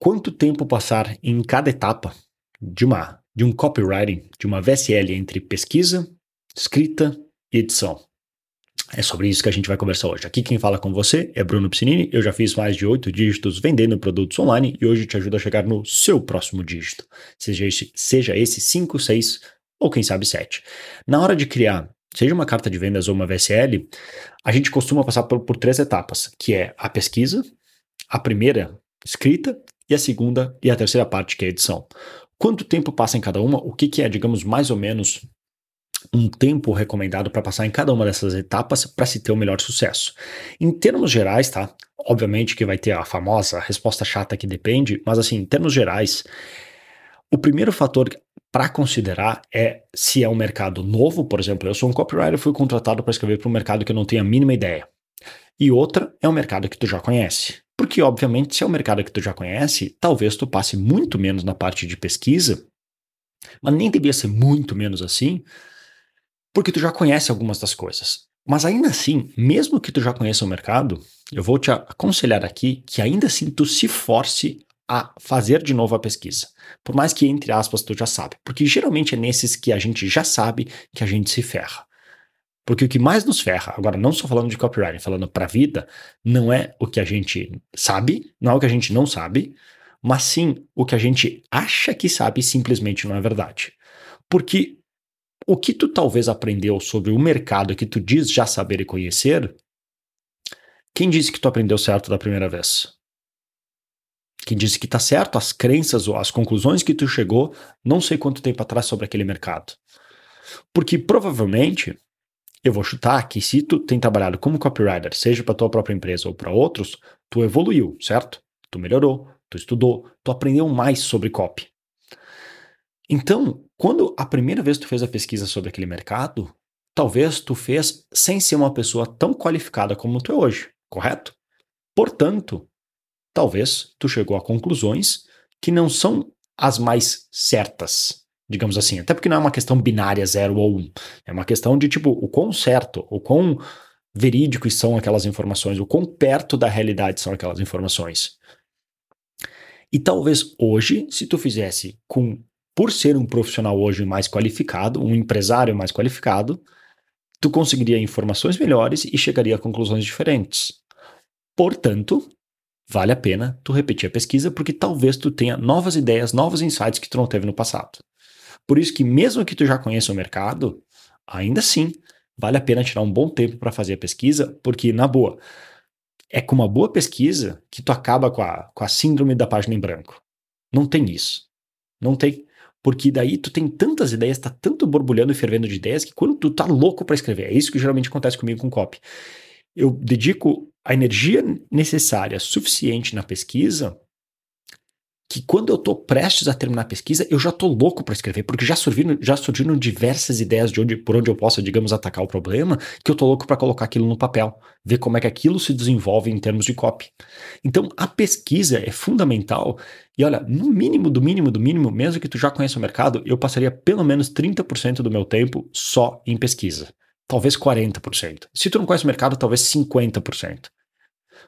quanto tempo passar em cada etapa de uma de um copywriting, de uma VSL entre pesquisa, escrita e edição. É sobre isso que a gente vai conversar hoje. Aqui quem fala com você é Bruno Piscinini. Eu já fiz mais de oito dígitos vendendo produtos online e hoje te ajudo a chegar no seu próximo dígito. Seja esse, seja esse 5, 6 ou quem sabe 7. Na hora de criar, seja uma carta de vendas ou uma VSL, a gente costuma passar por, por três etapas, que é a pesquisa, a primeira escrita e a segunda e a terceira parte, que é a edição. Quanto tempo passa em cada uma? O que, que é, digamos, mais ou menos um tempo recomendado para passar em cada uma dessas etapas para se ter o melhor sucesso. Em termos gerais, tá? Obviamente que vai ter a famosa resposta chata que depende, mas assim, em termos gerais, o primeiro fator para considerar é se é um mercado novo, por exemplo, eu sou um copywriter, fui contratado para escrever para um mercado que eu não tenho a mínima ideia. E outra é um mercado que tu já conhece. Porque, obviamente, se é um mercado que tu já conhece, talvez tu passe muito menos na parte de pesquisa, mas nem devia ser muito menos assim, porque tu já conhece algumas das coisas. Mas ainda assim, mesmo que tu já conheça o mercado, eu vou te aconselhar aqui que ainda assim tu se force a fazer de novo a pesquisa. Por mais que, entre aspas, tu já sabe. Porque geralmente é nesses que a gente já sabe que a gente se ferra. Porque o que mais nos ferra, agora não só falando de copywriting, falando para a vida, não é o que a gente sabe, não é o que a gente não sabe, mas sim o que a gente acha que sabe simplesmente não é verdade. Porque o que tu talvez aprendeu sobre o mercado que tu diz já saber e conhecer, quem disse que tu aprendeu certo da primeira vez? Quem disse que tá certo, as crenças ou as conclusões que tu chegou, não sei quanto tempo atrás sobre aquele mercado. Porque provavelmente, eu vou chutar que se tu tem trabalhado como copywriter, seja para tua própria empresa ou para outros, tu evoluiu, certo? Tu melhorou, tu estudou, tu aprendeu mais sobre copy. Então, quando a primeira vez tu fez a pesquisa sobre aquele mercado, talvez tu fez sem ser uma pessoa tão qualificada como tu é hoje, correto? Portanto, talvez tu chegou a conclusões que não são as mais certas, digamos assim. Até porque não é uma questão binária 0 ou 1. Um. É uma questão de tipo o quão certo, o quão verídicos são aquelas informações, o quão perto da realidade são aquelas informações. E talvez hoje, se tu fizesse com por ser um profissional hoje mais qualificado, um empresário mais qualificado, tu conseguiria informações melhores e chegaria a conclusões diferentes. Portanto, vale a pena tu repetir a pesquisa porque talvez tu tenha novas ideias, novos insights que tu não teve no passado. Por isso que mesmo que tu já conheça o mercado, ainda assim vale a pena tirar um bom tempo para fazer a pesquisa, porque na boa, é com uma boa pesquisa que tu acaba com a, com a síndrome da página em branco. Não tem isso. Não tem. Porque daí tu tem tantas ideias, tá tanto borbulhando e fervendo de ideias que quando tu tá louco para escrever, é isso que geralmente acontece comigo com copy. Eu dedico a energia necessária suficiente na pesquisa que quando eu estou prestes a terminar a pesquisa, eu já estou louco para escrever, porque já surgiram, já surgiram diversas ideias de onde, por onde eu possa, digamos, atacar o problema, que eu estou louco para colocar aquilo no papel, ver como é que aquilo se desenvolve em termos de copy. Então, a pesquisa é fundamental. E olha, no mínimo, do mínimo, do mínimo, mesmo que tu já conheça o mercado, eu passaria pelo menos 30% do meu tempo só em pesquisa. Talvez 40%. Se tu não conhece o mercado, talvez 50%.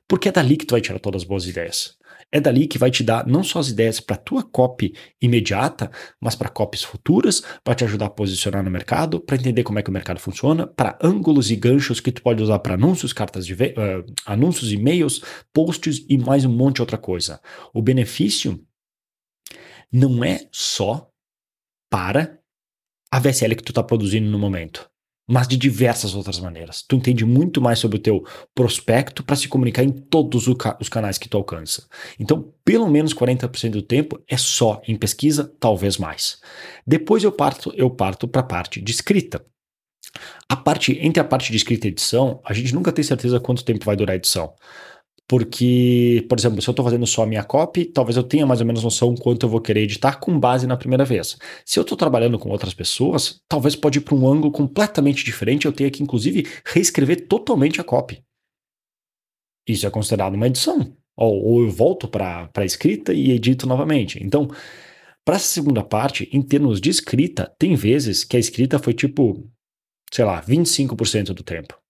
Porque é dali que tu vai tirar todas as boas ideias. É dali que vai te dar não só as ideias para tua copy imediata, mas para copies futuras, para te ajudar a posicionar no mercado, para entender como é que o mercado funciona, para ângulos e ganchos que tu pode usar para anúncios, cartas de uh, anúncios, e-mails, posts e mais um monte de outra coisa. O benefício não é só para a VSL que tu está produzindo no momento mas de diversas outras maneiras. Tu entende muito mais sobre o teu prospecto para se comunicar em todos os canais que tu alcança. Então, pelo menos 40% do tempo é só em pesquisa, talvez mais. Depois eu parto eu parto para a parte de escrita. A parte entre a parte de escrita e edição, a gente nunca tem certeza quanto tempo vai durar a edição. Porque, por exemplo, se eu estou fazendo só a minha copy, talvez eu tenha mais ou menos noção quanto eu vou querer editar com base na primeira vez. Se eu estou trabalhando com outras pessoas, talvez pode ir para um ângulo completamente diferente, eu tenha que, inclusive, reescrever totalmente a copy. Isso é considerado uma edição. Ou, ou eu volto para a escrita e edito novamente. Então, para essa segunda parte, em termos de escrita, tem vezes que a escrita foi tipo, sei lá, 25% do tempo.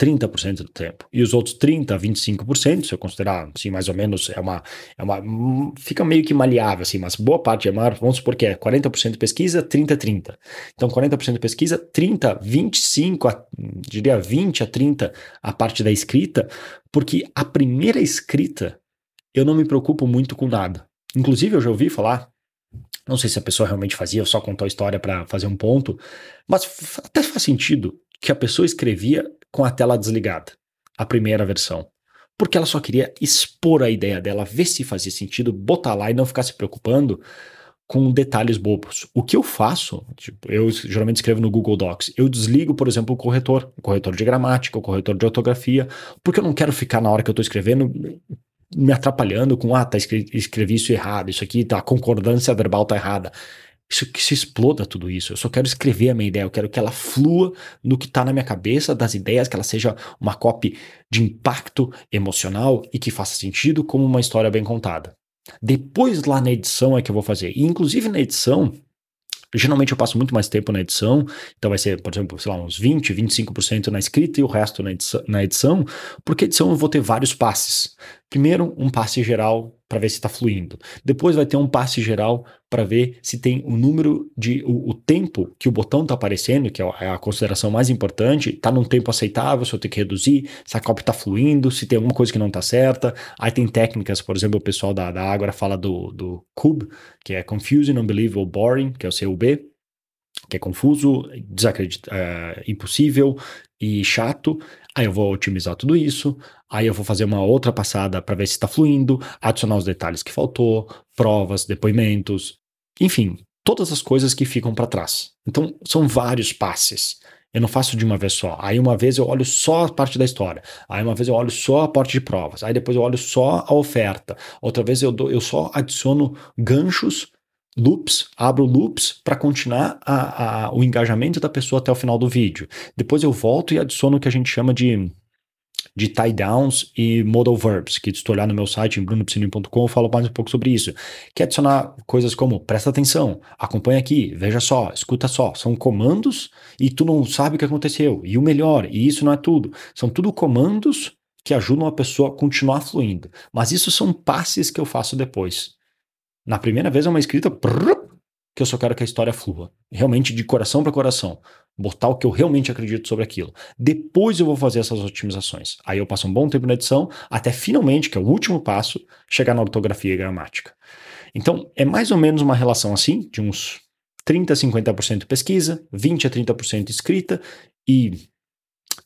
30% do tempo. E os outros 30, 25%, se eu considerar, assim, mais ou menos, é uma, é uma hum, fica meio que maleável, assim, mas boa parte é maior, vamos supor que é 40% pesquisa, 30, 30. Então, 40% pesquisa, 30, 25, a, diria 20 a 30 a parte da escrita, porque a primeira escrita eu não me preocupo muito com nada. Inclusive, eu já ouvi falar, não sei se a pessoa realmente fazia, só contou a história para fazer um ponto, mas até faz sentido que a pessoa escrevia com a tela desligada, a primeira versão. Porque ela só queria expor a ideia dela, ver se fazia sentido, botar lá e não ficar se preocupando com detalhes bobos. O que eu faço, tipo, eu geralmente escrevo no Google Docs, eu desligo, por exemplo, o corretor, o corretor de gramática, o corretor de ortografia, porque eu não quero ficar na hora que eu estou escrevendo me atrapalhando com, ah, tá, escrevi, escrevi isso errado, isso aqui, tá, a concordância verbal tá errada. Isso que se exploda tudo isso. Eu só quero escrever a minha ideia, eu quero que ela flua no que está na minha cabeça, das ideias, que ela seja uma copy de impacto emocional e que faça sentido como uma história bem contada. Depois lá na edição é que eu vou fazer. E inclusive na edição, Geralmente eu passo muito mais tempo na edição, então vai ser, por exemplo, sei lá, uns 20, 25% na escrita e o resto na edição, na edição, porque edição eu vou ter vários passes. Primeiro, um passe geral para ver se está fluindo. Depois vai ter um passe geral para ver se tem o número de o, o tempo que o botão está aparecendo, que é, é a consideração mais importante, está num tempo aceitável, se eu tenho que reduzir, se a cópia está fluindo, se tem alguma coisa que não está certa. Aí tem técnicas, por exemplo, o pessoal da, da Ágora fala do, do CUB, que é Confusing, Unbelievable, Boring, que é o CUB, que é confuso, desacredit, uh, impossível e chato. Aí eu vou otimizar tudo isso, aí eu vou fazer uma outra passada para ver se está fluindo, adicionar os detalhes que faltou, provas, depoimentos, enfim, todas as coisas que ficam para trás. Então são vários passes. Eu não faço de uma vez só. Aí uma vez eu olho só a parte da história. Aí uma vez eu olho só a parte de provas. Aí depois eu olho só a oferta. Outra vez eu, dou, eu só adiciono ganchos loops, abro loops para continuar a, a, o engajamento da pessoa até o final do vídeo. Depois eu volto e adiciono o que a gente chama de de tie downs e modal verbs, que se tu olhar no meu site em brunopsinin.com eu falo mais um pouco sobre isso. Que adicionar coisas como presta atenção, acompanha aqui, veja só, escuta só. São comandos e tu não sabe o que aconteceu. E o melhor, e isso não é tudo, são tudo comandos que ajudam a pessoa a continuar fluindo. Mas isso são passes que eu faço depois. Na primeira vez é uma escrita que eu só quero que a história flua. Realmente de coração para coração. Botar o que eu realmente acredito sobre aquilo. Depois eu vou fazer essas otimizações. Aí eu passo um bom tempo na edição, até finalmente, que é o último passo, chegar na ortografia e gramática. Então, é mais ou menos uma relação assim, de uns 30 a 50% pesquisa, 20 a 30% escrita e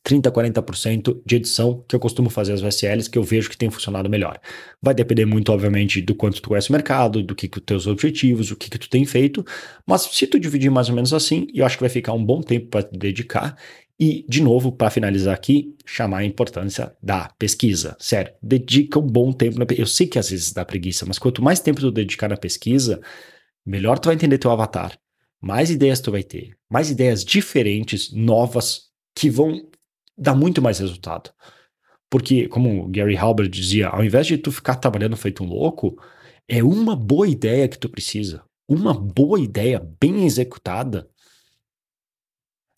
30, 40% de edição que eu costumo fazer as VSLs que eu vejo que tem funcionado melhor. Vai depender muito, obviamente, do quanto tu conhece o mercado, do que, que os teus objetivos, o que, que tu tem feito, mas se tu dividir mais ou menos assim, eu acho que vai ficar um bom tempo para te dedicar. E, de novo, para finalizar aqui, chamar a importância da pesquisa. Sério, dedica um bom tempo na Eu sei que às vezes dá preguiça, mas quanto mais tempo tu dedicar na pesquisa, melhor tu vai entender teu avatar. Mais ideias tu vai ter, mais ideias diferentes, novas, que vão dá muito mais resultado. Porque, como o Gary Halbert dizia, ao invés de tu ficar trabalhando feito um louco, é uma boa ideia que tu precisa. Uma boa ideia bem executada,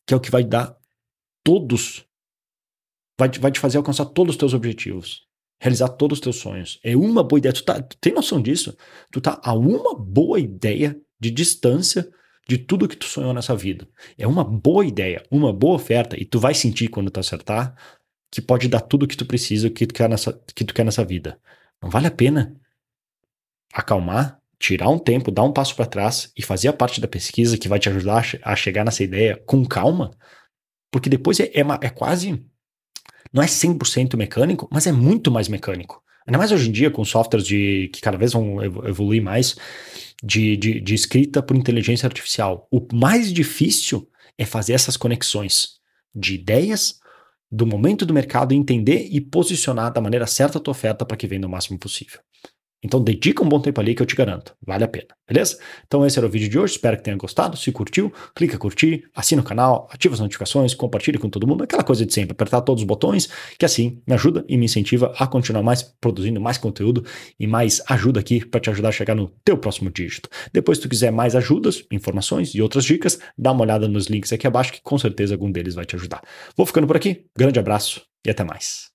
que é o que vai dar todos, vai, vai te fazer alcançar todos os teus objetivos, realizar todos os teus sonhos. É uma boa ideia. Tu, tá, tu tem noção disso? Tu tá a uma boa ideia de distância de tudo que tu sonhou nessa vida. É uma boa ideia, uma boa oferta, e tu vai sentir quando tu acertar que pode dar tudo o que tu precisa, que tu quer nessa, que tu quer nessa vida. Não vale a pena acalmar, tirar um tempo, dar um passo para trás e fazer a parte da pesquisa que vai te ajudar a chegar nessa ideia com calma, porque depois é, é, é quase. Não é 100% mecânico, mas é muito mais mecânico. Ainda mais hoje em dia, com softwares de, que cada vez vão evoluir mais de, de, de escrita por inteligência artificial. O mais difícil é fazer essas conexões de ideias, do momento do mercado, entender e posicionar da maneira certa a tua oferta para que venda o máximo possível. Então dedica um bom tempo ali que eu te garanto, vale a pena, beleza? Então esse era o vídeo de hoje, espero que tenha gostado. Se curtiu, clica curtir, assina o canal, ativa as notificações, compartilhe com todo mundo, aquela coisa de sempre, apertar todos os botões, que assim me ajuda e me incentiva a continuar mais produzindo mais conteúdo e mais ajuda aqui para te ajudar a chegar no teu próximo dígito. Depois, se tu quiser mais ajudas, informações e outras dicas, dá uma olhada nos links aqui abaixo que com certeza algum deles vai te ajudar. Vou ficando por aqui, grande abraço e até mais.